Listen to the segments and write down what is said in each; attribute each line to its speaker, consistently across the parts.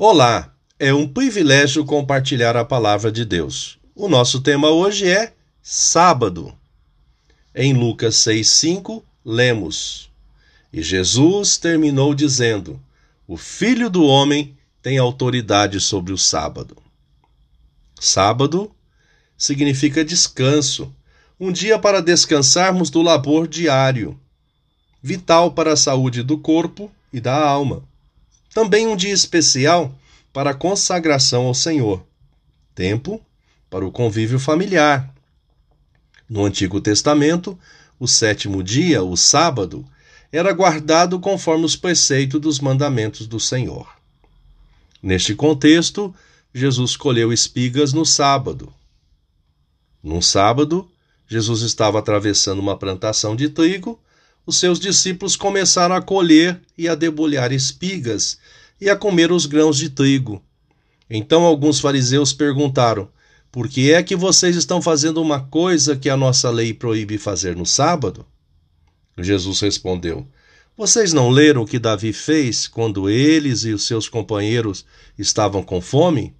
Speaker 1: Olá, é um privilégio compartilhar a palavra de Deus. O nosso tema hoje é sábado. Em Lucas 6,5, lemos: E Jesus terminou dizendo: O filho do homem tem autoridade sobre o sábado. Sábado significa descanso, um dia para descansarmos do labor diário, vital para a saúde do corpo e da alma. Também um dia especial para a consagração ao Senhor. Tempo para o convívio familiar. No Antigo Testamento, o sétimo dia, o sábado, era guardado conforme os preceitos dos mandamentos do Senhor. Neste contexto, Jesus colheu espigas no sábado. Num sábado, Jesus estava atravessando uma plantação de trigo os seus discípulos começaram a colher e a debulhar espigas e a comer os grãos de trigo. Então alguns fariseus perguntaram: Por que é que vocês estão fazendo uma coisa que a nossa lei proíbe fazer no sábado? Jesus respondeu: Vocês não leram o que Davi fez quando eles e os seus companheiros estavam com fome?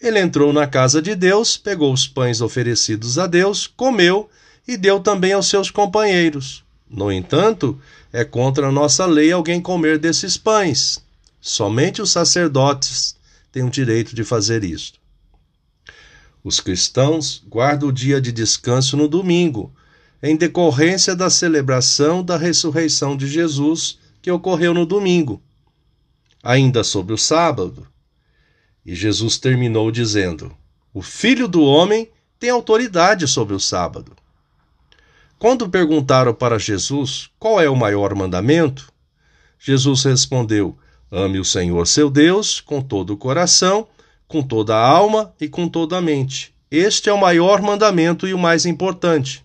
Speaker 1: Ele entrou na casa de Deus, pegou os pães oferecidos a Deus, comeu e deu também aos seus companheiros. No entanto, é contra a nossa lei alguém comer desses pães. Somente os sacerdotes têm o direito de fazer isto. Os cristãos guardam o dia de descanso no domingo, em decorrência da celebração da ressurreição de Jesus que ocorreu no domingo. Ainda sobre o sábado. E Jesus terminou dizendo: O Filho do Homem tem autoridade sobre o sábado. Quando perguntaram para Jesus qual é o maior mandamento, Jesus respondeu: Ame o Senhor seu Deus com todo o coração, com toda a alma e com toda a mente. Este é o maior mandamento e o mais importante.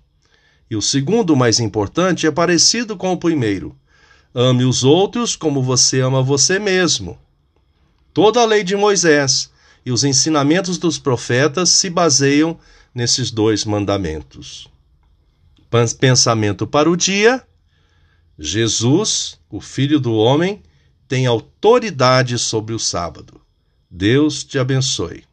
Speaker 1: E o segundo mais importante é parecido com o primeiro: Ame os outros como você ama você mesmo. Toda a lei de Moisés e os ensinamentos dos profetas se baseiam nesses dois mandamentos. Pensamento para o dia: Jesus, o Filho do Homem, tem autoridade sobre o sábado. Deus te abençoe.